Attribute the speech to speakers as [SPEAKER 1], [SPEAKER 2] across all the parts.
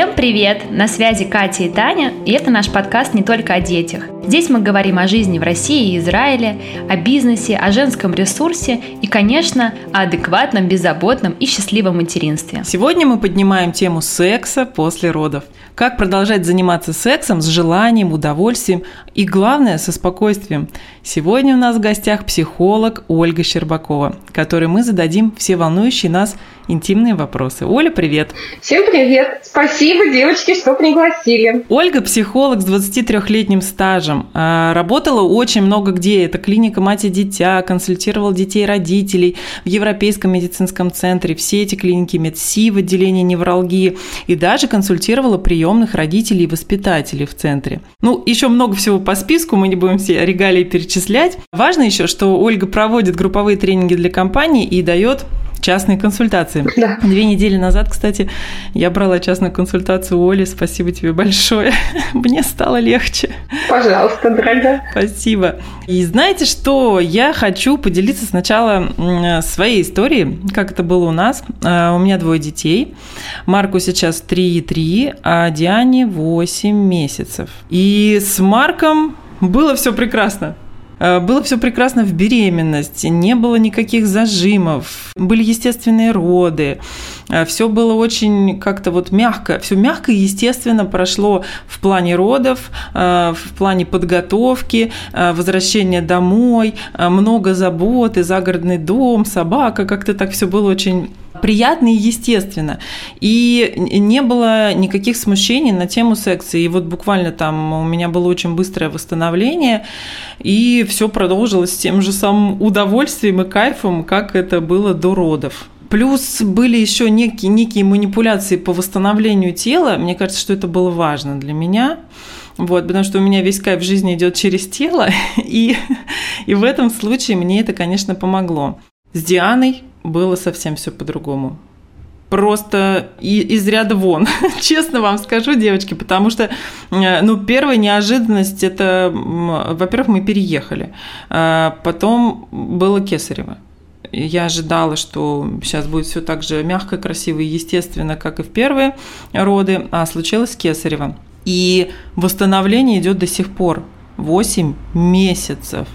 [SPEAKER 1] Всем привет! На связи Катя и Таня, и это наш подкаст не только о детях. Здесь мы говорим о жизни в России и Израиле, о бизнесе, о женском ресурсе и, конечно, о адекватном, беззаботном и счастливом материнстве.
[SPEAKER 2] Сегодня мы поднимаем тему секса после родов. Как продолжать заниматься сексом с желанием, удовольствием и, главное, со спокойствием. Сегодня у нас в гостях психолог Ольга Щербакова, которой мы зададим все волнующие нас интимные вопросы. Оля, привет!
[SPEAKER 3] Всем привет! Спасибо, девочки, что пригласили.
[SPEAKER 2] Ольга – психолог с 23-летним стажем. А, работала очень много где. Это клиника «Мать и дитя», консультировала детей родителей в Европейском медицинском центре, все эти клиники МедСи в отделении невралгии и даже консультировала приемных родителей и воспитателей в центре. Ну, еще много всего по списку, мы не будем все регалии перечислять. Важно еще, что Ольга проводит групповые тренинги для компаний и дает частные консультации. Да. Две недели назад, кстати, я брала частную консультацию у Оли. Спасибо тебе большое. Мне стало легче.
[SPEAKER 3] Пожалуйста, дорогая.
[SPEAKER 2] Спасибо. И знаете что? Я хочу поделиться сначала своей историей, как это было у нас. А, у меня двое детей. Марку сейчас 3,3, а Диане 8 месяцев. И с Марком было все прекрасно. Э, было все прекрасно в беременности, не было никаких зажимов, были естественные роды, э, все было очень как-то вот мягко, все мягко и естественно прошло в плане родов, э, в плане подготовки, возвращения домой, много заботы, загородный дом, собака, как-то так все было очень приятно и естественно. И не было никаких смущений на тему секса. И вот буквально там у меня было очень быстрое восстановление, и все продолжилось тем же самым удовольствием и кайфом, как это было до родов. Плюс были еще некие, некие манипуляции по восстановлению тела. Мне кажется, что это было важно для меня. Вот, потому что у меня весь кайф жизни идет через тело, и, и в этом случае мне это, конечно, помогло. С Дианой было совсем все по-другому. Просто из ряда вон, честно вам скажу, девочки, потому что, э, ну, первая неожиданность это, во-первых, мы переехали, а потом было Кесарево. Я ожидала, что сейчас будет все так же мягко, красиво и естественно, как и в первые роды, а случилось Кесарево. И восстановление идет до сих пор. 8 месяцев.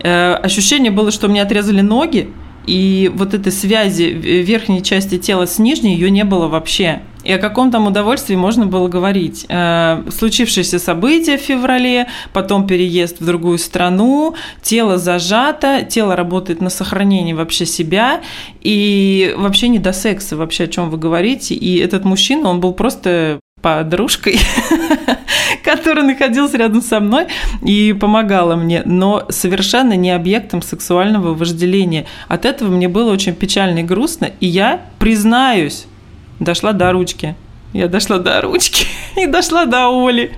[SPEAKER 2] Э, ощущение было, что мне отрезали ноги, и вот этой связи верхней части тела с нижней ее не было вообще. И о каком там удовольствии можно было говорить. Э, случившееся событие в феврале, потом переезд в другую страну, тело зажато, тело работает на сохранение вообще себя, и вообще не до секса вообще, о чем вы говорите. И этот мужчина, он был просто подружкой, которая находилась рядом со мной и помогала мне, но совершенно не объектом сексуального вожделения. От этого мне было очень печально и грустно, и я, признаюсь, дошла до ручки. Я дошла до ручки и дошла до Оли.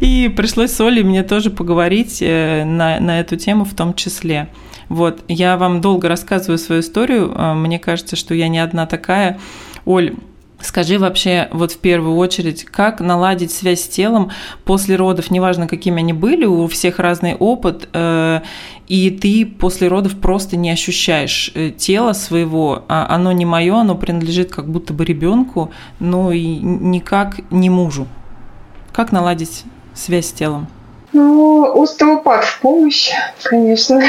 [SPEAKER 2] И пришлось с Олей мне тоже поговорить э, на, на эту тему в том числе. Вот, я вам долго рассказываю свою историю. Э, мне кажется, что я не одна такая. Оль, Скажи вообще, вот в первую очередь, как наладить связь с телом после родов, неважно, какими они были, у всех разный опыт, э, и ты после родов просто не ощущаешь э, тело своего, а оно не мое, оно принадлежит как будто бы ребенку, но и никак не мужу. Как наладить связь с телом?
[SPEAKER 3] Ну, остеопат в помощь, конечно.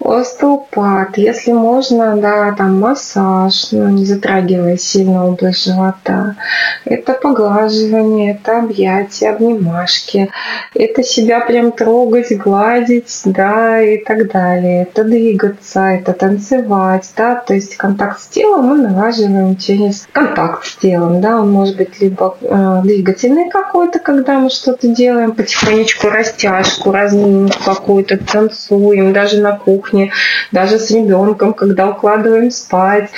[SPEAKER 3] Остеопат, если можно, да, там массаж, ну, не затрагивая сильно область живота. Это поглаживание, это объятия, обнимашки. Это себя прям трогать, гладить, да, и так далее. Это двигаться, это танцевать, да, то есть контакт с телом мы налаживаем через контакт с телом, да, он может быть либо э, двигательный какой-то, когда мы что-то делаем, потихонечку растяжку, разминку какую-то, танцуем, даже на кухне кухне, даже с ребенком, когда укладываем спать.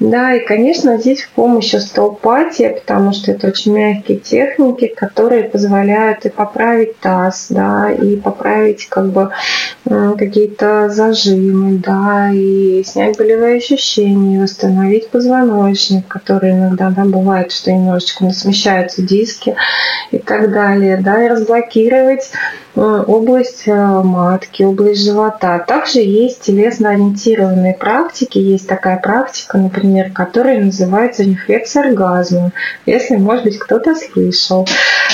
[SPEAKER 3] Да, и, конечно, здесь в помощь остеопатия, потому что это очень мягкие техники, которые позволяют и поправить таз, да, и поправить как бы какие-то зажимы, да, и снять болевые ощущения, восстановить позвоночник, который иногда, да, бывает, что немножечко смещаются диски и так далее, да, и разблокировать область матки, область живота. Также есть телесно-ориентированные практики. Есть такая практика, например, которая называется рефлекс оргазма. Если, может быть, кто-то слышал.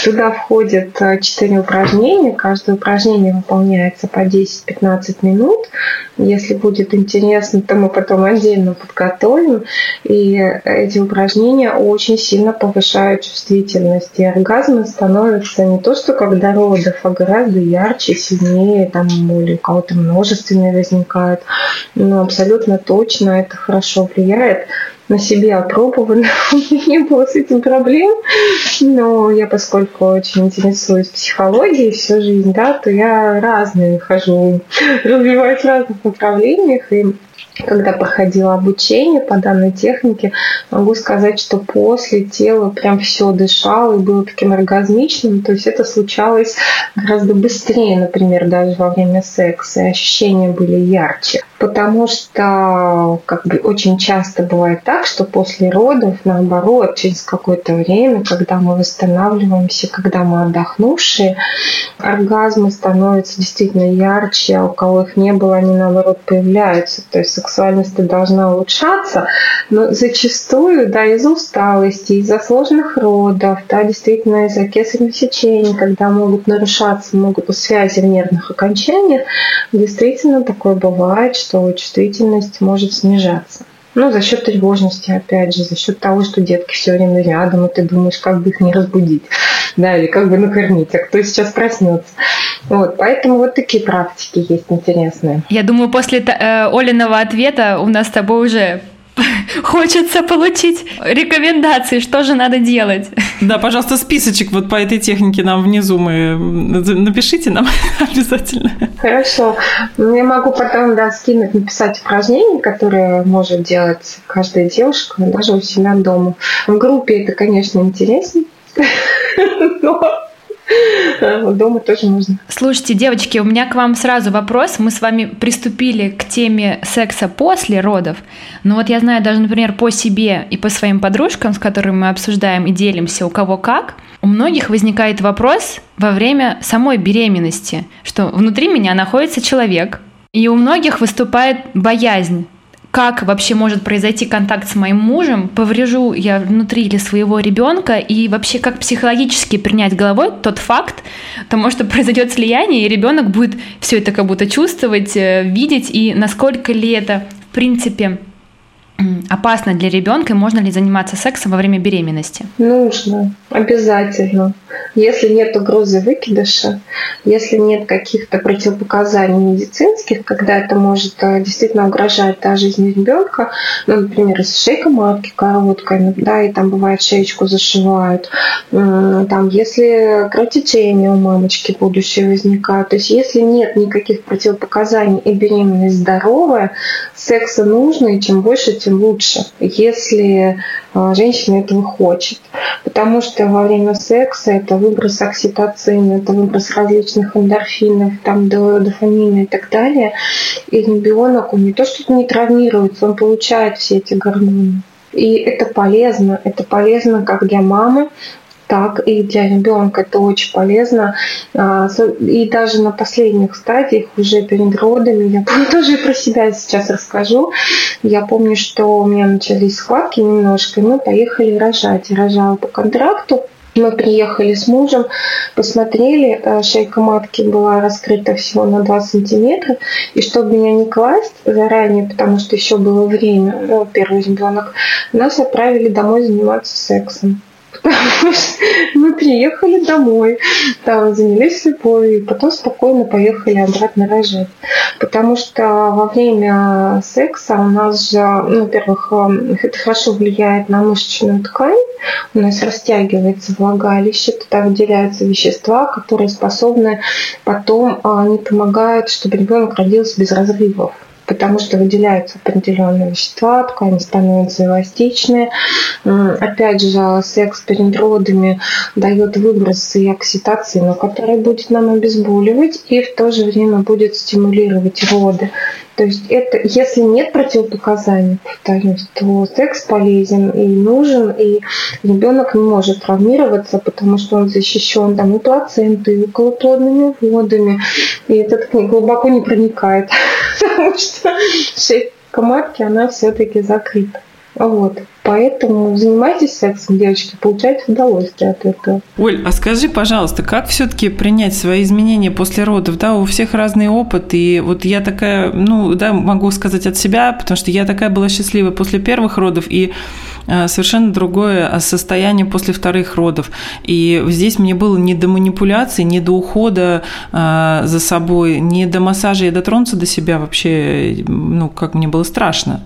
[SPEAKER 3] Туда входят четыре упражнения. Каждое упражнение выполняется по 10-15 минут. Если будет интересно, то мы потом отдельно подготовим. И эти упражнения очень сильно повышают чувствительность. И оргазмы становятся не то, что как до родов, а гораздо ярче, сильнее, там, или у кого-то множественные возникают. Но абсолютно точно это хорошо влияет на себе опробовано. У меня не было с этим проблем. Но я, поскольку очень интересуюсь психологией всю жизнь, да, то я разные хожу, развиваюсь в разных направлениях. И когда проходила обучение по данной технике, могу сказать, что после тело прям все дышало и было таким оргазмичным. То есть это случалось гораздо быстрее, например, даже во время секса. И ощущения были ярче. Потому что как бы очень часто бывает так, что после родов, наоборот, через какое-то время, когда мы восстанавливаемся, когда мы отдохнувшие, оргазмы становятся действительно ярче, а у кого их не было, они наоборот появляются. То есть сексуальность должна улучшаться, но зачастую, да, из-за усталости, из-за сложных родов, да, действительно из-за кесаревых сечений, когда могут нарушаться, могут связи в нервных окончаниях, действительно такое бывает, что чувствительность может снижаться. Ну, за счет тревожности, опять же, за счет того, что детки все время рядом, и ты думаешь, как бы их не разбудить, да, или как бы накормить, а кто сейчас проснется. Вот, поэтому вот такие практики есть интересные.
[SPEAKER 1] Я думаю, после э, Олиного ответа у нас с тобой уже Хочется получить рекомендации, что же надо делать.
[SPEAKER 2] Да, пожалуйста, списочек вот по этой технике нам внизу мы напишите нам обязательно.
[SPEAKER 3] Хорошо. Я могу потом да, скинуть, написать упражнения, которые может делать каждая девушка, даже у себя дома. В группе это, конечно, интереснее. Но Дома тоже нужно.
[SPEAKER 1] Слушайте, девочки, у меня к вам сразу вопрос. Мы с вами приступили к теме секса после родов. Но вот я знаю даже, например, по себе и по своим подружкам, с которыми мы обсуждаем и делимся, у кого как, у многих возникает вопрос во время самой беременности, что внутри меня находится человек, и у многих выступает боязнь как вообще может произойти контакт с моим мужем, поврежу я внутри ли своего ребенка, и вообще как психологически принять головой тот факт того, что произойдет слияние, и ребенок будет все это как будто чувствовать, э, видеть, и насколько ли это, в принципе, опасно для ребенка и можно ли заниматься сексом во время беременности?
[SPEAKER 3] Нужно, обязательно. Если нет угрозы выкидыша, если нет каких-то противопоказаний медицинских, когда это может э, действительно угрожать да, жизни ребенка, ну, например, если шейка матки короткая, ну, да, и там бывает шеечку зашивают, там, если кровотечение у мамочки будущее возникает, то есть если нет никаких противопоказаний и беременность здоровая, секса нужно, и чем больше, тем лучше, если а, женщина этого хочет. Потому что во время секса это выброс окситоцина, это выброс различных эндорфинов, там, дофамина и так далее. И ребенок, он не то что не травмируется, он получает все эти гормоны. И это полезно. Это полезно как для мамы, так и для ребенка это очень полезно. А, и даже на последних стадиях, уже перед родами, я помню, тоже про себя сейчас расскажу. Я помню, что у меня начались схватки немножко, и мы поехали рожать. Я рожала по контракту. Мы приехали с мужем, посмотрели, э, шейка матки была раскрыта всего на 2 сантиметра, и чтобы меня не класть заранее, потому что еще было время, ну, первый ребенок, нас отправили домой заниматься сексом. Мы приехали домой, там занялись любовью, и потом спокойно поехали обратно рожать. Потому что во время секса у нас же, ну, во-первых, э, это хорошо влияет на мышечную ткань, у нас растягивается влагалище, туда выделяются вещества, которые способны потом, они помогают, чтобы ребенок родился без разрывов потому что выделяются определенные вещества, ткани становятся эластичные. Опять же, секс перед родами дает выбросы и окситоцина, который будет нам обезболивать и в то же время будет стимулировать роды. То есть это, если нет противопоказаний, повторюсь, то секс полезен и нужен, и ребенок не может травмироваться, потому что он защищен там и плацентой, и околоплодными водами, и этот глубоко не проникает, потому что шейка матки, она все-таки закрыта. Вот. Поэтому занимайтесь сексом, девочки, получайте удовольствие от этого.
[SPEAKER 2] Оль, а скажи, пожалуйста, как все-таки принять свои изменения после родов? Да, у всех разный опыт, и вот я такая, ну, да, могу сказать от себя, потому что я такая была счастливая после первых родов, и э, совершенно другое состояние после вторых родов. И здесь мне было не до манипуляции, не до ухода э, за собой, не до массажа, и дотронуться до себя вообще, ну, как мне было страшно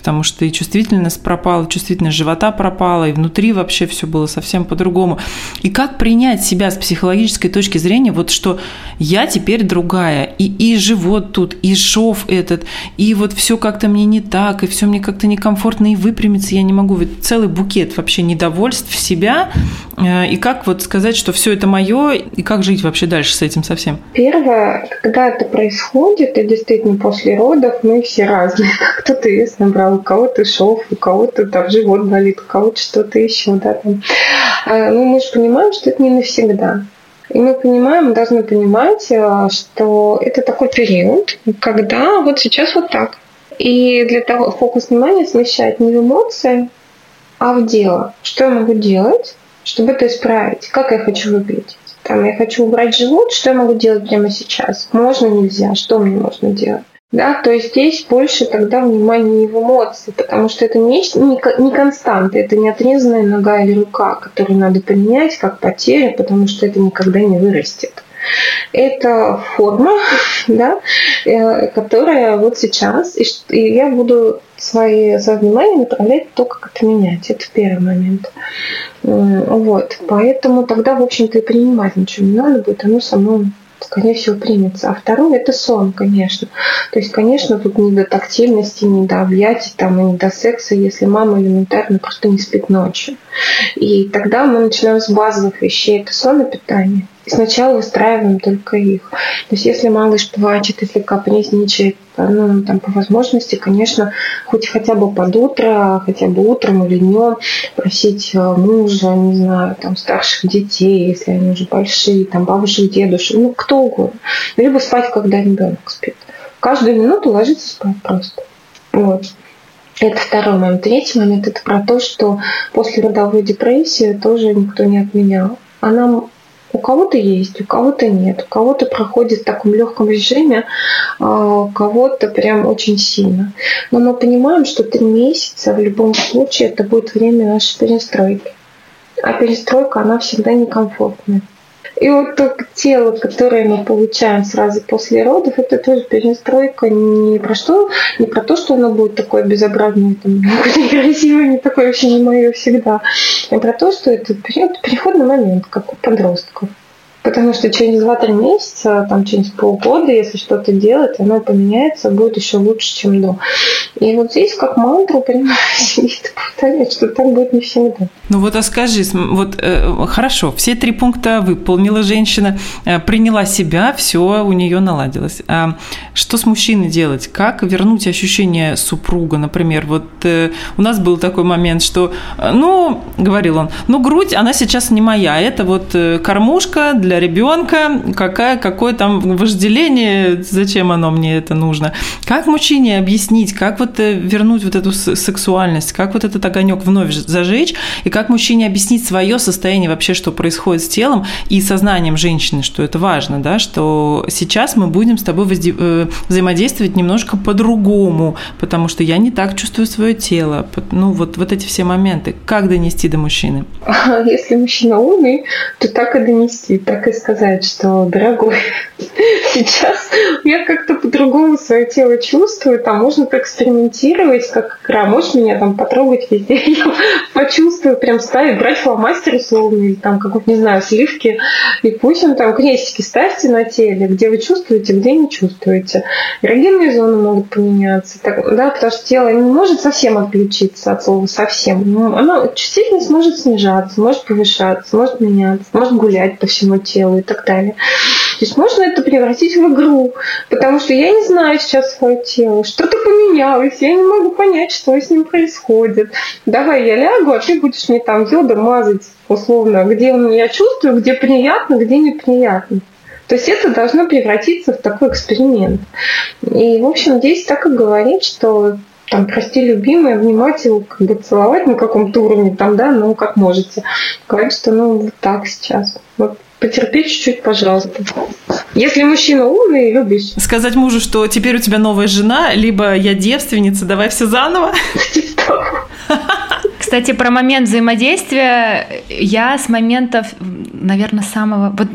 [SPEAKER 2] потому что и чувствительность пропала, чувствительность живота пропала, и внутри вообще все было совсем по-другому. И как принять себя с психологической точки зрения, вот что я теперь другая, и, и живот тут, и шов этот, и вот все как-то мне не так, и все мне как-то некомфортно, и выпрямиться я не могу. Ведь целый букет вообще недовольств себя, э, и как вот сказать, что все это мое, и как жить вообще дальше с этим совсем?
[SPEAKER 3] Первое, когда это происходит, и действительно после родов мы все разные. Кто-то вес набрал у кого-то шов, у кого-то там живот болит, у кого-то что-то еще, да, там. А, ну, мы же понимаем, что это не навсегда. И мы понимаем, мы должны понимать, э, что это такой период, когда вот сейчас вот так. И для того фокус внимания смещать не в эмоции, а в дело. Что я могу делать, чтобы это исправить? Как я хочу выглядеть? Там, я хочу убрать живот, что я могу делать прямо сейчас? Можно, нельзя? Что мне можно делать? Да, то есть здесь больше тогда внимания в эмоции, потому что это не, не, не константа, это не отрезанная нога или рука, которую надо принять как потеря, потому что это никогда не вырастет. Это форма, да, э, которая вот сейчас, и я буду свои, свое внимание направлять то, как это менять. Это первый момент. Вот. Поэтому тогда, в общем-то, и принимать ничего не надо будет, оно само скорее всего, примется. А второе – это сон, конечно. То есть, конечно, тут не до тактильности, не до объятий, там, и не до секса, если мама элементарно просто не спит ночью. И тогда мы начинаем с базовых вещей. Это сон и питание. Сначала выстраиваем только их. То есть если малыш плачет, если капризничает, ну, там, по возможности, конечно, хоть хотя бы под утро, хотя бы утром или днем просить э, мужа, не знаю, там, старших детей, если они уже большие, там, бабушек, дедушек, ну, кто угодно. Либо спать, когда ребенок спит. Каждую минуту ложиться спать просто. Вот. Это второй момент. Третий момент – это про то, что после родовой депрессии тоже никто не отменял. Она у кого-то есть, у кого-то нет, у кого-то проходит в таком легком режиме, а у кого-то прям очень сильно. Но мы понимаем, что три месяца в любом случае это будет время нашей перестройки. А перестройка, она всегда некомфортная. И вот то тело, которое мы получаем сразу после родов, это тоже перестройка не про что, не про то, что оно будет такое безобразное, там, некрасивое, не такое вообще не мое всегда, а про то, что это переходный момент, как у подростков. Потому что через 2-3 месяца, там, через полгода, если что-то делать, оно поменяется, будет еще лучше, чем до. И вот здесь как мантру сидит повторять, что так будет не всегда.
[SPEAKER 2] Ну вот а скажи, вот э, хорошо, все три пункта выполнила женщина, э, приняла себя, все у нее наладилось. А что с мужчиной делать? Как вернуть ощущение супруга, например? Вот э, у нас был такой момент, что, э, ну, говорил он, ну грудь, она сейчас не моя, это вот э, кормушка для для ребенка, какая, какое там вожделение, зачем оно мне это нужно. Как мужчине объяснить, как вот э, вернуть вот эту сексуальность, как вот этот огонек вновь зажечь, и как мужчине объяснить свое состояние вообще, что происходит с телом и сознанием женщины, что это важно, да, что сейчас мы будем с тобой э, взаимодействовать немножко по-другому, потому что я не так чувствую свое тело. Ну, вот, вот эти все моменты. Как донести до мужчины?
[SPEAKER 3] Если мужчина умный, то так и донести. Так так и сказать, что, дорогой, сейчас я как-то по-другому свое тело чувствую, там можно поэкспериментировать, как игра, можешь меня там потрогать везде, я почувствую, прям ставить, брать фломастер условно, или там, как не знаю, сливки, и пусть он там крестики ставьте на теле, где вы чувствуете, где не чувствуете. Эрогенные зоны могут поменяться, так, да, потому что тело не может совсем отключиться от слова совсем. Но оно, чувствительность может снижаться, может повышаться, может меняться, может гулять по всему телу и так далее. есть можно это превратить в игру, потому что я не знаю сейчас свое тело, что-то поменялось, я не могу понять, что с ним происходит. Давай я лягу, а ты будешь мне там йодом мазать, условно, где я чувствую, где приятно, где неприятно. То есть это должно превратиться в такой эксперимент. И, в общем, здесь так и говорит, что там, прости, любимый, обнимать его, как бы целовать на каком-то уровне, там, да, ну, как можете. Говорит, что, ну, вот так сейчас. Вот потерпи чуть-чуть, пожалуйста. Если мужчина умный и любящий.
[SPEAKER 2] Сказать мужу, что теперь у тебя новая жена, либо я девственница, давай все заново.
[SPEAKER 1] Кстати, про момент взаимодействия я с моментов, наверное, самого... Вот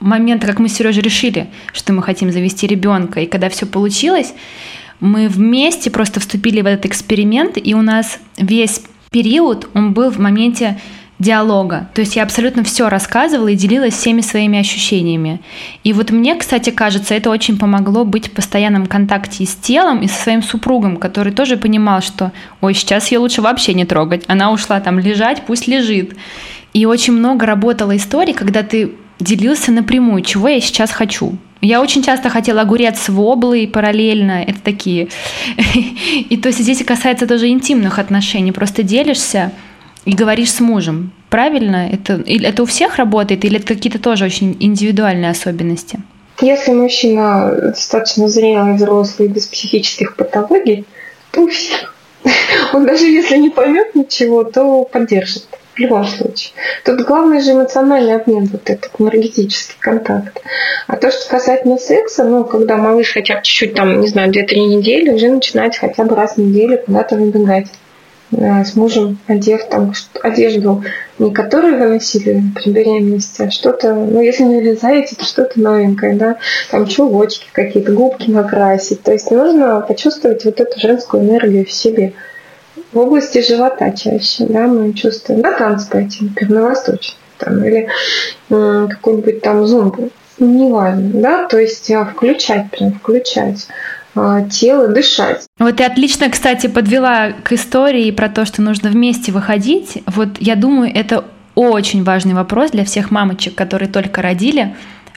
[SPEAKER 1] момента, как мы с Сережей решили, что мы хотим завести ребенка, и когда все получилось, мы вместе просто вступили в этот эксперимент, и у нас весь период, он был в моменте диалога. То есть я абсолютно все рассказывала и делилась всеми своими ощущениями. И вот мне, кстати, кажется, это очень помогло быть в постоянном контакте с телом, и со своим супругом, который тоже понимал, что, ой, сейчас ее лучше вообще не трогать. Она ушла там лежать, пусть лежит. И очень много работало историй, когда ты делился напрямую, чего я сейчас хочу. Я очень часто хотела огурец с воблой параллельно, это такие. И то есть здесь касается тоже интимных отношений, просто делишься и говоришь с мужем. Правильно? Это, это у всех работает или это какие-то тоже очень индивидуальные особенности?
[SPEAKER 3] Если мужчина достаточно зрелый, взрослый, без психических патологий, то у. Он даже если не поймет ничего, то поддержит в любом случае. Тут главное же эмоциональный обмен, вот этот энергетический контакт. А то, что касательно секса, ну, когда малыш хотя бы чуть-чуть, там, не знаю, 2-3 недели, уже начинать хотя бы раз в неделю куда-то выбегать с мужем, одев там одежду, не которую вы носили при беременности, а что-то, ну, если не влезаете, то что-то новенькое, да, там чулочки какие-то, губки накрасить. То есть нужно почувствовать вот эту женскую энергию в себе. В области живота чаще, да, мы чувствуем, на танцы пойти, например, на восточный, там, или э, какой-нибудь там зумбу, неважно, да, то есть а, включать, прям включать а, тело, дышать.
[SPEAKER 1] Вот ты отлично, кстати, подвела к истории про то, что нужно вместе выходить. Вот я думаю, это очень важный вопрос для всех мамочек, которые только родили,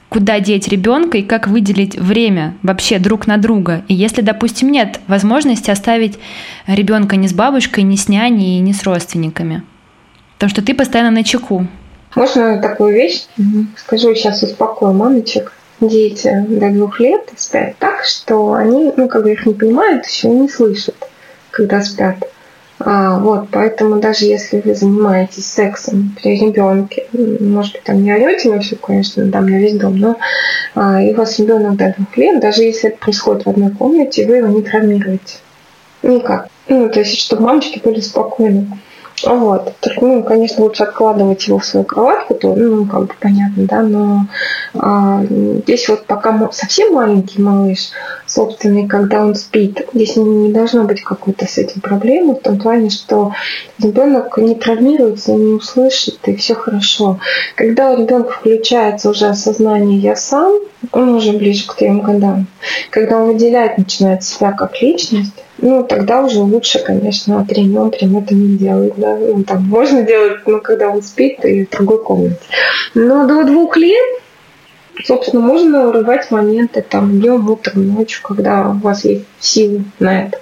[SPEAKER 1] куда деть ребенка и как выделить время вообще друг на друга. И если, допустим, нет возможности оставить ребенка ни с бабушкой, ни с няней, ни с родственниками. Потому что ты постоянно на чеку.
[SPEAKER 3] Можно такую вещь? Скажу сейчас успокою мамочек. Дети до двух лет спят так, что они, ну, как бы их не понимают, еще не слышат, когда спят. А, вот, поэтому даже если вы занимаетесь сексом при ребенке, может быть, там не орете вы все, конечно, там на весь дом, но а, и у вас ребенок до двух лет, даже если это происходит в одной комнате, вы его не травмируете. Никак. Ну, то есть, чтобы мамочки были спокойны. Вот. Только, ну, конечно, лучше откладывать его в свою кроватку, то, ну, как бы понятно, да, но а, здесь вот пока совсем маленький малыш, собственный, когда он спит, здесь не должно быть какой-то с этим проблемы, в том плане, что ребенок не травмируется, не услышит, и все хорошо. Когда у ребенка включается уже осознание «я сам», он уже ближе к трем годам. Когда он выделять начинает себя как личность, ну, тогда уже лучше, конечно, прям это не делать, да. Ну, там можно делать, ну, когда он спит и в другой комнате. Но до двух лет, собственно, можно урывать моменты там днем, утром, ночью, когда у вас есть силы на это.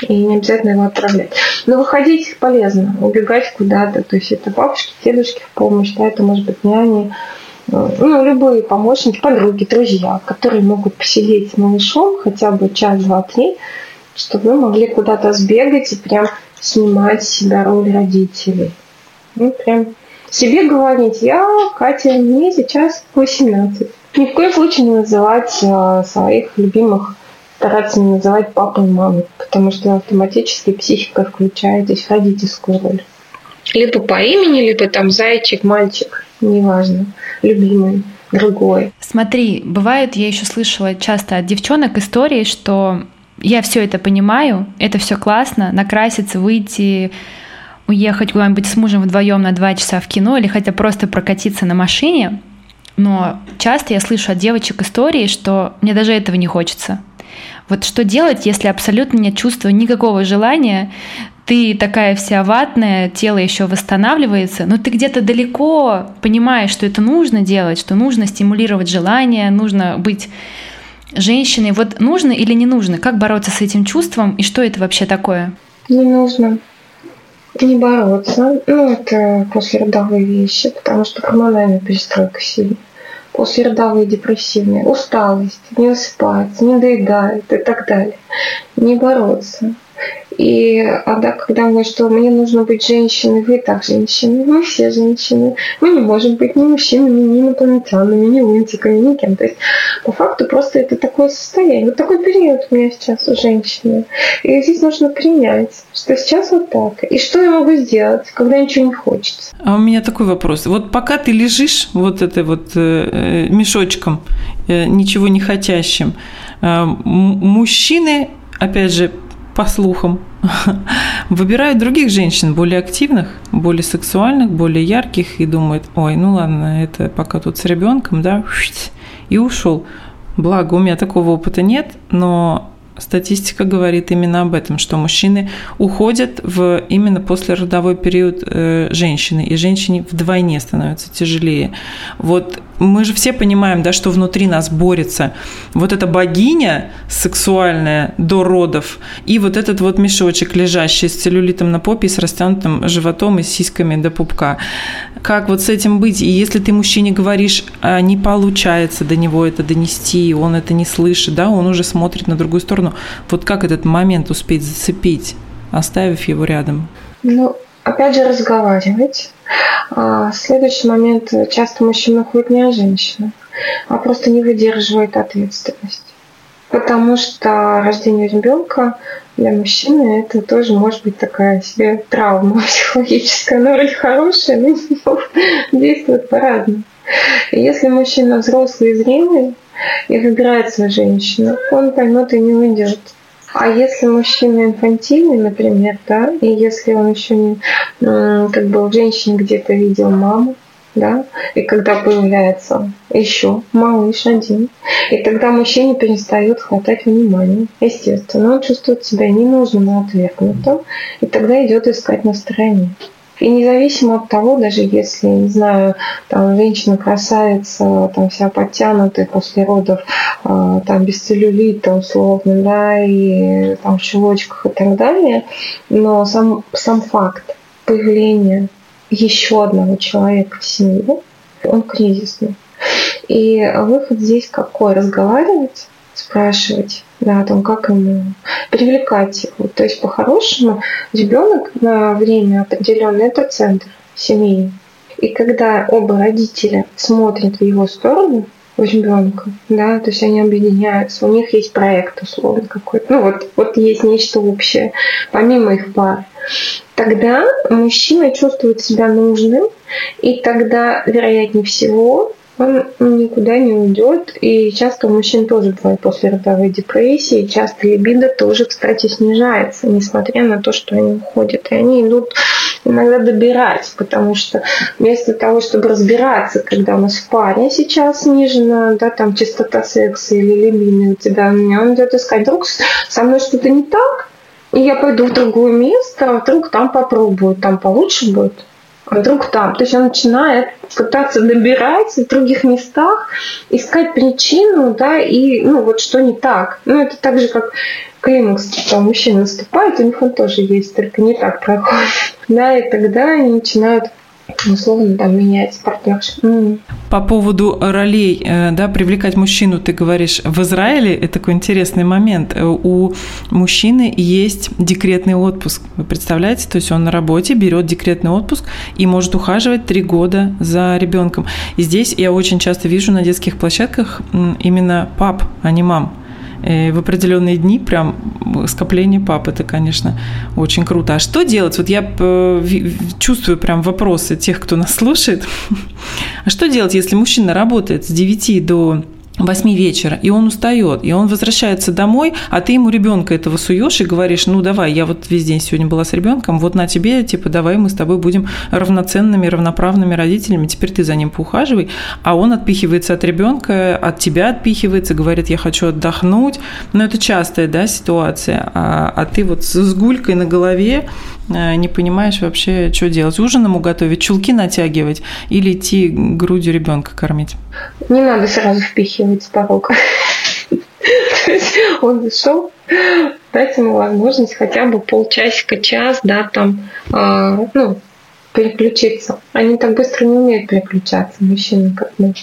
[SPEAKER 3] И не обязательно его отправлять. Но выходить полезно, убегать куда-то. То есть это бабушки, дедушки в помощь, да, это может быть няни, ну, любые помощники, подруги, друзья, которые могут посидеть с малышом хотя бы час, два, три, чтобы вы могли куда-то сбегать и прям снимать себя роль родителей. Ну, прям себе говорить, я, Катя, мне сейчас 18. Ни в коем случае не называть а, своих любимых, стараться не называть папой и мамой, потому что автоматически психика включает здесь родительскую роль. Либо по имени, либо там зайчик, мальчик, неважно, любимый другой.
[SPEAKER 1] Смотри, бывает, я еще слышала часто от девчонок истории, что я все это понимаю, это все классно, накраситься, выйти, уехать куда-нибудь с мужем вдвоем на два часа в кино или хотя просто прокатиться на машине. Но часто я слышу от девочек истории, что мне даже этого не хочется. Вот что делать, если абсолютно нет чувства никакого желания, ты такая вся ватная, тело еще восстанавливается, но ты где-то далеко понимаешь, что это нужно делать, что нужно стимулировать желание, нужно быть женщиной. Вот нужно или не нужно? Как бороться с этим чувством и что это вообще такое?
[SPEAKER 3] Не нужно не бороться. Ну, это послеродовые вещи, потому что гормональная перестройка сильная. Послеродовые депрессивные, усталость, не высыпается, не доедает и так далее. Не бороться. И а да, когда мы что мне нужно быть женщиной, вы так женщины, мы все женщины, мы не можем быть ни мужчинами, ни инопланетянами, ни лунтиками, ни кем. То есть по факту просто это такое состояние. Вот такой период у меня сейчас у женщины. И здесь нужно принять, что сейчас вот так. И что я могу сделать, когда ничего не хочется.
[SPEAKER 2] А у меня такой вопрос. Вот пока ты лежишь вот это вот э, э мешочком, э, ничего не хотящим, э, мужчины, опять же, по слухам, выбирают других женщин, более активных, более сексуальных, более ярких, и думают, ой, ну ладно, это пока тут с ребенком, да, и ушел. Благо, у меня такого опыта нет, но статистика говорит именно об этом, что мужчины уходят в именно послеродовой период э, женщины, и женщине вдвойне становится тяжелее. Вот мы же все понимаем, да, что внутри нас борется вот эта богиня сексуальная до родов и вот этот вот мешочек, лежащий с целлюлитом на попе, с растянутым животом и сиськами до пупка. Как вот с этим быть? И если ты мужчине говоришь, а не получается до него это донести, он это не слышит, да, он уже смотрит на другую сторону. Вот как этот момент успеть зацепить, оставив его рядом?
[SPEAKER 3] Ну, опять же, разговаривать а следующий момент. Часто мужчина уходит не о женщину, а просто не выдерживает ответственность. Потому что рождение ребенка для мужчины это тоже может быть такая себе травма психологическая. Она вроде хорошая, но действует по-разному. Если мужчина взрослый и зрелый и выбирает свою женщину, он поймет и не уйдет. А если мужчина инфантильный, например, да, и если он еще не, как бы в женщине где-то видел маму, да, и когда появляется еще малыш один, и тогда мужчине перестает хватать внимания, естественно, он чувствует себя ненужным и отвергнутым, и тогда идет искать на стороне. И независимо от того, даже если, не знаю, там женщина красавица, там вся подтянутая после родов, а, там без целлюлита условно, да, и там в чулочках и так далее, но сам, сам факт появления еще одного человека в семье, он кризисный. И выход здесь какой? Разговаривать, спрашивать, да, о том, как ему привлекать его. То есть по-хорошему ребенок на время определенное это центр семьи. И когда оба родителя смотрят в его сторону, у ребенка, да, то есть они объединяются, у них есть проект условно какой-то, ну вот, вот есть нечто общее, помимо их пар, тогда мужчина чувствует себя нужным, и тогда, вероятнее всего, он никуда не уйдет. И часто у мужчин тоже бывает послеродовые депрессии. Часто либидо тоже, кстати, снижается, несмотря на то, что они уходят. И они идут иногда добирать, потому что вместо того, чтобы разбираться, когда у нас в паре сейчас снижена, да, там частота секса или либидо у тебя, он идет искать, вдруг со мной что-то не так, и я пойду в другое место, а вдруг там попробую, там получше будет вдруг там. То есть он начинает пытаться добирать в других местах, искать причину, да, и, ну, вот что не так. Ну, это так же, как климакс, там мужчина наступает, у них он тоже есть, только не так проходит. Да, и тогда они начинают условно там менять партнерш.
[SPEAKER 2] По поводу ролей, э, да, привлекать мужчину, ты говоришь, в Израиле это такой интересный момент. Э, у мужчины есть декретный отпуск. Вы представляете? То есть он на работе берет декретный отпуск и может ухаживать три года за ребенком. И здесь я очень часто вижу на детских площадках именно пап, а не мам. Э, в определенные дни прям скопление пап, это, конечно, очень круто. А что делать? Вот я э, чувствую прям вопросы тех, кто нас слушает. А что делать, если мужчина работает с 9 до 8 вечера, и он устает, и он возвращается домой, а ты ему ребенка этого суешь и говоришь, ну давай, я вот весь день сегодня была с ребенком, вот на тебе, типа, давай мы с тобой будем равноценными, равноправными родителями, теперь ты за ним поухаживай, а он отпихивается от ребенка, от тебя отпихивается, говорит, я хочу отдохнуть, но это частая, да, ситуация, а, а ты вот с гулькой на голове э, не понимаешь вообще, что делать, ужин ему готовить, чулки натягивать или идти грудью ребенка кормить.
[SPEAKER 3] Не надо сразу впихивать с порога. Он зашел, дать ему возможность хотя бы полчасика, час, да, там, э, ну, переключиться. Они так быстро не умеют переключаться, мужчины, как мы.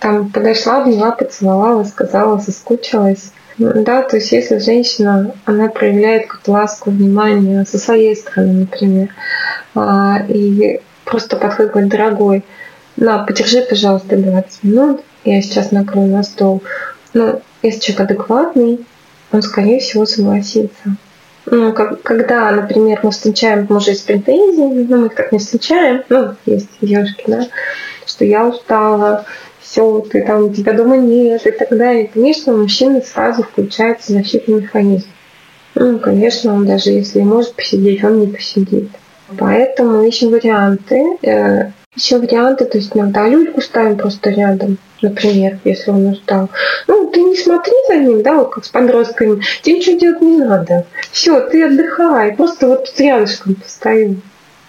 [SPEAKER 3] Там подошла, обняла, поцеловала, сказала, соскучилась. Да, то есть если женщина, она проявляет какую-то ласку, внимание со своей стороны, например, а, и просто подходит, говорит, дорогой, на, подержи, пожалуйста, 20 минут, я сейчас накрою на стол. Ну, если человек адекватный, он, скорее всего, согласится. Ну, как, когда, например, мы встречаем мужа с претензиями, ну, мы их так не встречаем, ну, есть девушки, да, что я устала, все, ты там, тебя дома нет и так далее. Конечно, мужчина сразу включается защитный механизм. Ну, конечно, он даже если может посидеть, он не посидит. Поэтому ищем варианты. Еще варианты, то есть иногда люльку ставим просто рядом, например, если он устал. Ну, ты не смотри за ним, да, вот как с подростками, тебе ничего делать не надо. Все, ты отдыхай, просто вот тут рядышком постою.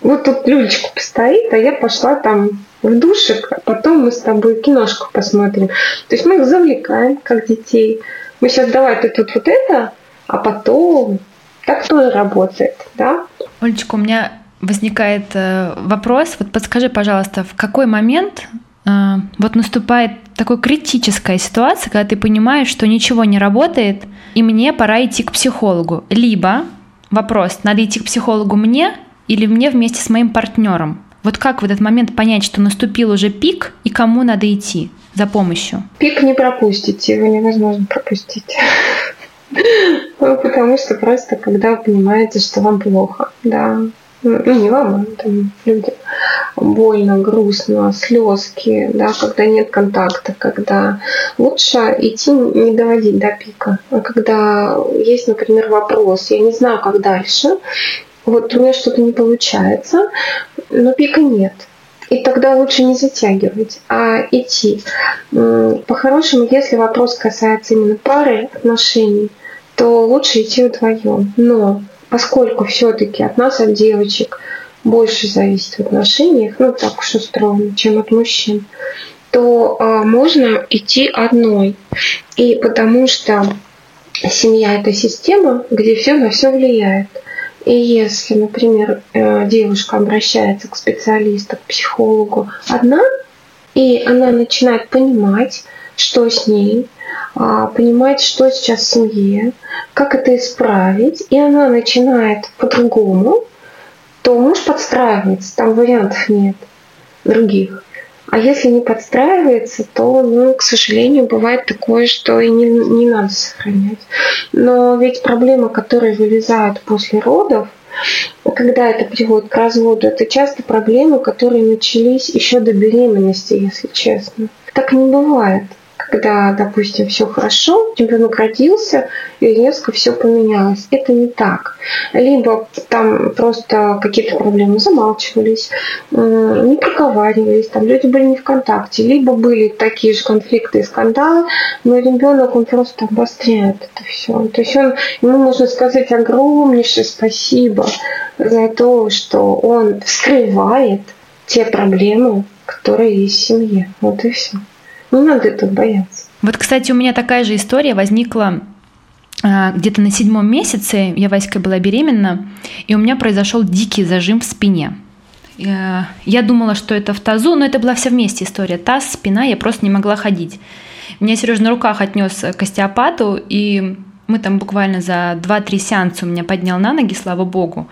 [SPEAKER 3] Вот тут люлечка постоит, а я пошла там в душик, а потом мы с тобой киношку посмотрим. То есть мы их завлекаем, как детей. Мы сейчас давай ты тут вот это, а потом так тоже работает, да?
[SPEAKER 1] Олечка, у меня возникает э, вопрос. Вот подскажи, пожалуйста, в какой момент э, вот наступает такая критическая ситуация, когда ты понимаешь, что ничего не работает, и мне пора идти к психологу. Либо вопрос, надо идти к психологу мне или мне вместе с моим партнером. Вот как в этот момент понять, что наступил уже пик, и кому надо идти за помощью?
[SPEAKER 3] Пик не пропустите, его невозможно пропустить. Ну, потому что просто когда вы понимаете, что вам плохо, да, ну, не вам, а там, людям больно, грустно, слезки, да, когда нет контакта, когда лучше идти не доводить до пика. А когда есть, например, вопрос, я не знаю, как дальше, вот у меня что-то не получается, но пика нет. И тогда лучше не затягивать, а идти. По-хорошему, если вопрос касается именно пары отношений, то лучше идти вдвоем. Но поскольку все-таки от нас, от девочек, больше зависит в отношениях, ну так уж устроено, чем от мужчин, то э, можно идти одной. И потому что семья это система, где все на все влияет. И если, например, э, девушка обращается к специалисту, к психологу одна, и она начинает понимать, что с ней, а, понимать, что сейчас в семье, как это исправить, и она начинает по-другому, то муж подстраивается, там вариантов нет других. А если не подстраивается, то, ну, к сожалению, бывает такое, что и не, не надо сохранять. Но ведь проблемы, которые вылезают после родов, когда это приводит к разводу, это часто проблемы, которые начались еще до беременности, если честно. Так не бывает когда, допустим, все хорошо, ребенок родился, и резко все поменялось. Это не так. Либо там просто какие-то проблемы замалчивались, не проговаривались, там люди были не в контакте, либо были такие же конфликты и скандалы, но ребенок, он просто обостряет это все. То есть он, ему нужно сказать огромнейшее спасибо за то, что он вскрывает те проблемы, которые есть в семье. Вот и все. Не надо этого бояться.
[SPEAKER 1] Вот, кстати, у меня такая же история возникла а, где-то на седьмом месяце. Я Васькой была беременна, и у меня произошел дикий зажим в спине. Я думала, что это в тазу, но это была вся вместе история. Таз, спина, я просто не могла ходить. Меня Сережа на руках отнес к остеопату, и мы там буквально за 2-3 сеанса у меня поднял на ноги, слава богу.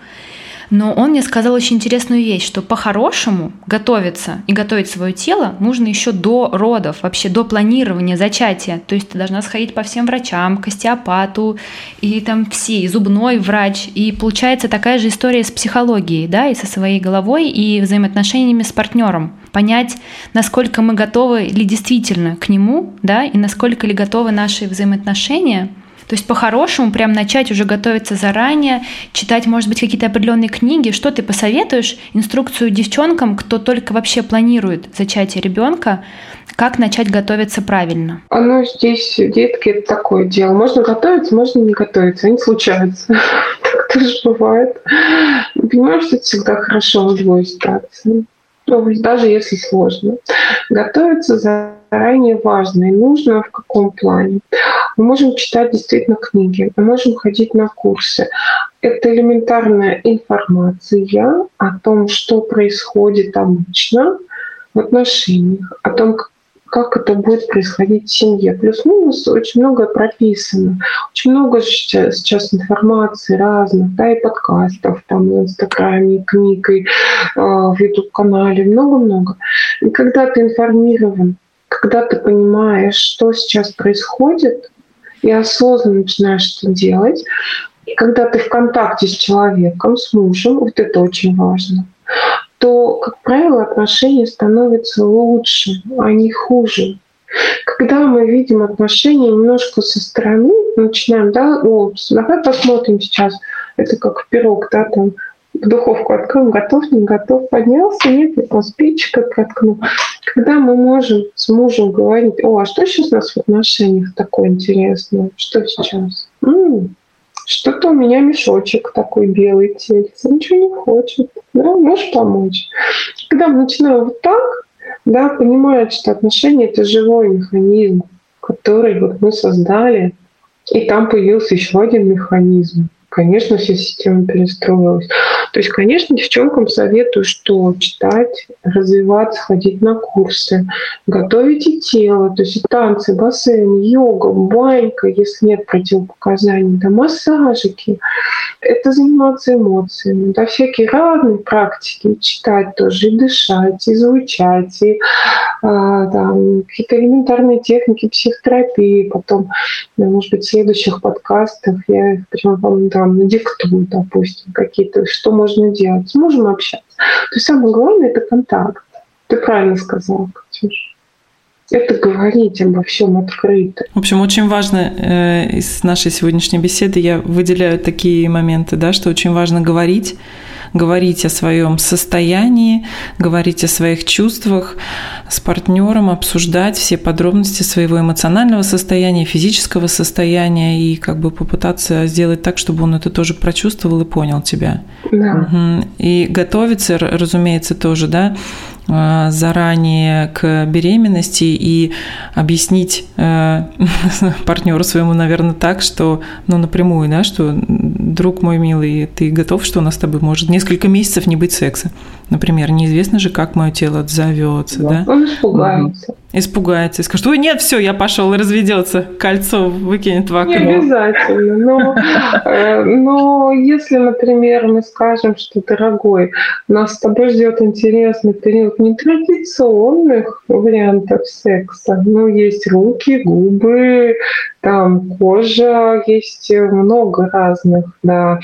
[SPEAKER 1] Но он мне сказал очень интересную вещь, что по-хорошему готовиться и готовить свое тело нужно еще до родов, вообще до планирования зачатия. То есть ты должна сходить по всем врачам, к остеопату, и там все, и зубной врач. И получается такая же история с психологией, да, и со своей головой, и взаимоотношениями с партнером. Понять, насколько мы готовы ли действительно к нему, да, и насколько ли готовы наши взаимоотношения – то есть по-хорошему прям начать уже готовиться заранее, читать, может быть, какие-то определенные книги. Что ты посоветуешь инструкцию девчонкам, кто только вообще планирует зачатие ребенка, как начать готовиться правильно?
[SPEAKER 3] Оно здесь, детки, это такое дело. Можно готовиться, можно не готовиться. Они случаются. Так тоже бывает. Понимаешь, что всегда хорошо в любой ситуации. Ну, даже если сложно. Готовиться заранее важно и нужно в каком плане. Мы можем читать действительно книги, мы можем ходить на курсы. Это элементарная информация о том, что происходит обычно в отношениях, о том, как это будет происходить в семье. Плюс-минус очень много прописано. Очень много сейчас, сейчас информации разных, да, и подкастов там в Инстаграме, и книг, и э, в Ютуб-канале, много-много. И когда ты информирован, когда ты понимаешь, что сейчас происходит, и осознанно начинаешь это делать, и когда ты в контакте с человеком, с мужем, вот это очень важно, то, как правило, отношения становятся лучше, а не хуже. Когда мы видим отношения немножко со стороны, начинаем, да, о, давай посмотрим сейчас, это как пирог, да, там, духовку откроем, готов, не готов, поднялся, нет, я спичка проткнул. Когда мы можем с мужем говорить, о, а что сейчас у нас в отношениях такое интересное, что сейчас? М-м, что-то у меня мешочек такой белый тельце, ничего не хочет, да, можешь помочь. Когда мы начинаем вот так, да, понимают, что отношения — это живой механизм, который вот мы создали, и там появился еще один механизм. Конечно, вся система перестроилась. То есть, конечно, девчонкам советую, что читать, развиваться, ходить на курсы, готовить и тело, то есть танцы, бассейн, йога, банька, если нет противопоказаний, да, массажики. Это заниматься эмоциями, да, всякие разные практики, читать тоже, и дышать, и звучать, и а, там, какие-то элементарные техники психотерапии, потом, может быть, в следующих подкастах я их вам там надиктую, допустим, какие-то, что можно делать. С общаться. То есть самое главное — это контакт. Ты правильно сказала, Катюш. Это говорить обо всем открыто.
[SPEAKER 2] В общем, очень важно э, из нашей сегодняшней беседы я выделяю такие моменты, да, что очень важно говорить, говорить о своем состоянии, говорить о своих чувствах с партнером, обсуждать все подробности своего эмоционального состояния, физического состояния и как бы попытаться сделать так, чтобы он это тоже прочувствовал и понял тебя.
[SPEAKER 3] Да.
[SPEAKER 2] И готовиться, разумеется, тоже, да, заранее к беременности и объяснить э, партнеру своему, наверное, так, что, ну, напрямую, да, что, друг мой милый, ты готов, что у нас с тобой может несколько месяцев не быть секса? Например, неизвестно же, как мое тело отзовется, да?
[SPEAKER 3] Он испугается.
[SPEAKER 2] Испугается и скажет, ой, нет, все, я пошел разведется, кольцо выкинет в окно.
[SPEAKER 3] Не обязательно, но, э, но если, например, мы скажем, что, дорогой, нас с тобой ждет интересный период нетрадиционных вариантов секса, ну, есть руки, губы, там кожа, есть много разных, да,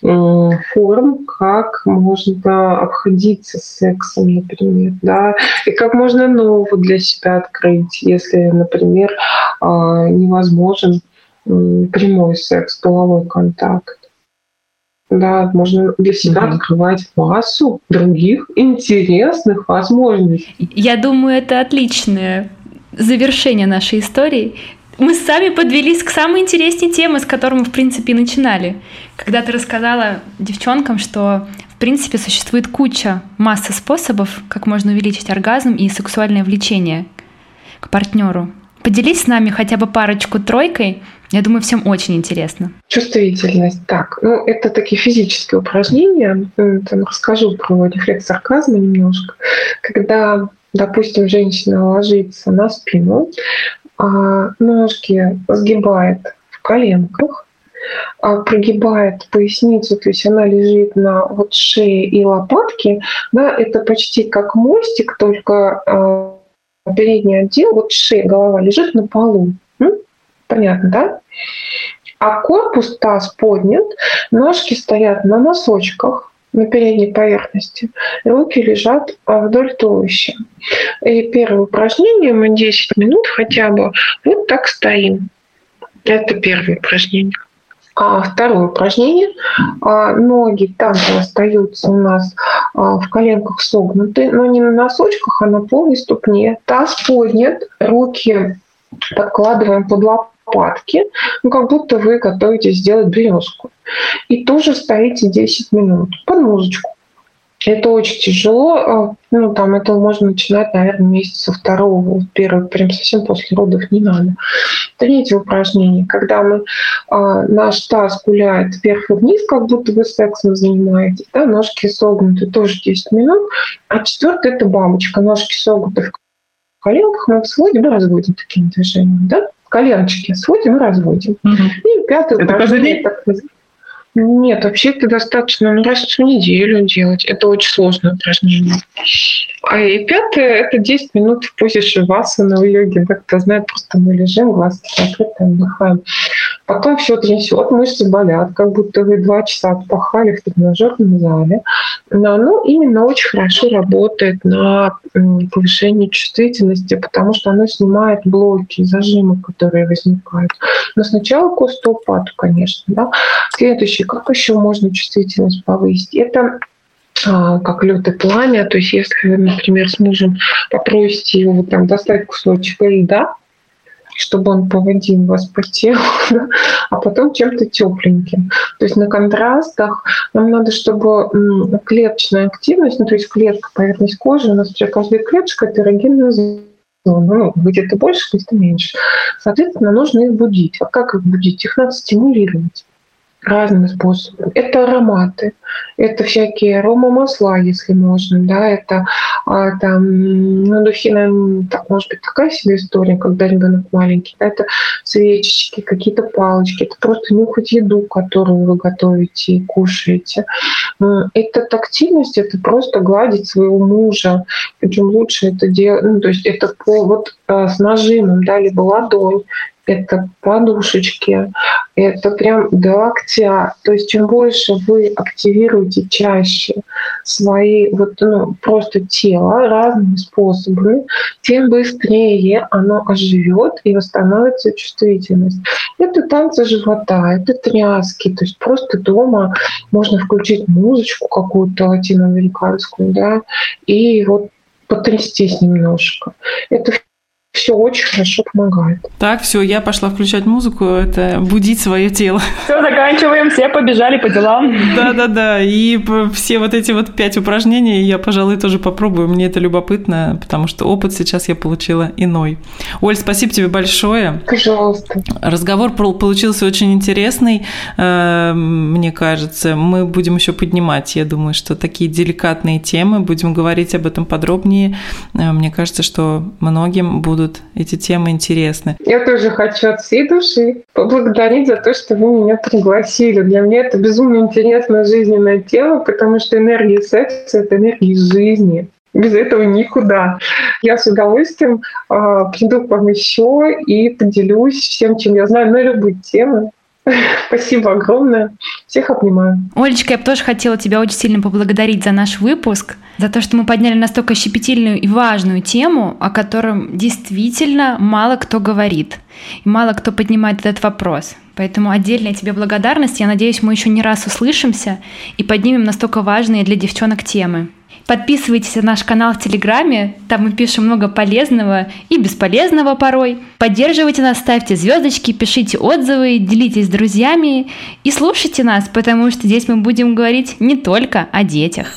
[SPEAKER 3] форм, как можно обходиться сексом, например, да, и как можно нового для себя открыть, если, например, а, невозможен прямой секс, половой контакт. Да, можно для себя угу. открывать массу других интересных возможностей.
[SPEAKER 1] Я думаю, это отличное завершение нашей истории мы сами подвелись к самой интересной теме, с которой мы, в принципе, и начинали. Когда ты рассказала девчонкам, что, в принципе, существует куча, масса способов, как можно увеличить оргазм и сексуальное влечение к партнеру. Поделись с нами хотя бы парочку-тройкой. Я думаю, всем очень интересно.
[SPEAKER 3] Чувствительность. Так, ну, это такие физические упражнения. Там расскажу про рефлекс оргазма немножко. Когда допустим, женщина ложится на спину, а ножки сгибает в коленках а, прогибает поясницу, то есть она лежит на вот шее и лопатке, да, это почти как мостик, только э, передний отдел, вот шея, голова лежит на полу. М? Понятно, да? А корпус, таз поднят, ножки стоят на носочках, на передней поверхности. Руки лежат вдоль туловища. И первое упражнение мы 10 минут хотя бы вот так стоим. Это первое упражнение. А второе упражнение. А, ноги также остаются у нас а, в коленках согнуты, но не на носочках, а на полной ступне. Таз поднят, руки подкладываем под лопатки, ну, как будто вы готовитесь сделать березку. И тоже стоите 10 минут под музычку. Это очень тяжело. А, ну, там это можно начинать, наверное, месяца второго, первого, прям совсем после родов не надо. Третье упражнение, когда мы а, наш таз гуляет вверх и вниз, как будто вы сексом занимаетесь, да, ножки согнуты, тоже 10 минут. А четвертое – это бабочка, ножки согнуты в коленках, мы их сводим и разводим такими движениями, да? Коленочки сводим и разводим. Угу. И пятое
[SPEAKER 2] это упражнение. Так,
[SPEAKER 3] нет, вообще это достаточно ну, раз в неделю делать. Это очень сложное упражнение. А и пятое – это 10 минут в позе шивасана в йоге. Да, кто знает, просто мы лежим, глазки закрыты, отдыхаем. Потом все трясет, мышцы болят, как будто вы два часа отпахали в тренажерном зале. Но оно именно очень хорошо работает на повышение чувствительности, потому что оно снимает блоки, зажимы, которые возникают. Но сначала к остеопату, конечно. Да. Следующий, как еще можно чувствительность повысить? Это а, как лед и пламя. То есть если вы, например, с мужем попросите его там, достать кусочек льда, чтобы он поводил вас по телу, да, а потом чем-то тепленьким. То есть на контрастах нам надо, чтобы клеточная активность, ну, то есть клетка, поверхность кожи, у нас каждая клеточка – это эрогенная зона. Ну, где-то больше, где-то меньше. Соответственно, нужно их будить. А как их будить? Их надо стимулировать разными способами. Это ароматы, это всякие аромамасла, если можно, да, это а, там, ну, духи, наверное, так, может быть, такая себе история, когда ребенок маленький, это свечечки, какие-то палочки, это просто нюхать еду, которую вы готовите и кушаете. Это тактильность, это просто гладить своего мужа, причем лучше это делать, ну, то есть это по, вот а, с нажимом, да, либо ладонь, это подушечки, это прям до. То есть чем больше вы активируете чаще свои вот ну, просто тело разными способами, тем быстрее оно оживет и восстановится чувствительность. Это танцы живота, это тряски. То есть просто дома можно включить музычку какую-то латиноамериканскую, да, и вот потрястись немножко. Это все очень хорошо помогает.
[SPEAKER 2] Так, все, я пошла включать музыку, это будить свое тело.
[SPEAKER 1] Все, заканчиваем, все побежали по делам.
[SPEAKER 2] Да-да-да, и все вот эти вот пять упражнений я, пожалуй, тоже попробую, мне это любопытно, потому что опыт сейчас я получила иной. Оль, спасибо тебе большое.
[SPEAKER 3] Пожалуйста.
[SPEAKER 2] Разговор получился очень интересный, э, мне кажется. Мы будем еще поднимать, я думаю, что такие деликатные темы, будем говорить об этом подробнее. Э, мне кажется, что многим будут будут эти темы интересны.
[SPEAKER 3] Я тоже хочу от всей души поблагодарить за то, что вы меня пригласили. Для меня это безумно интересная жизненная тема, потому что энергия секса — это энергия жизни. Без этого никуда. Я с удовольствием э, приду к вам еще и поделюсь всем, чем я знаю на любые темы. Спасибо огромное. Всех обнимаю.
[SPEAKER 1] Олечка, я бы тоже хотела тебя очень сильно поблагодарить за наш выпуск, за то, что мы подняли настолько щепетильную и важную тему, о котором действительно мало кто говорит. И мало кто поднимает этот вопрос. Поэтому отдельная тебе благодарность. Я надеюсь, мы еще не раз услышимся и поднимем настолько важные для девчонок темы. Подписывайтесь на наш канал в Телеграме, там мы пишем много полезного и бесполезного порой. Поддерживайте нас, ставьте звездочки, пишите отзывы, делитесь с друзьями и слушайте нас, потому что здесь мы будем говорить не только о детях.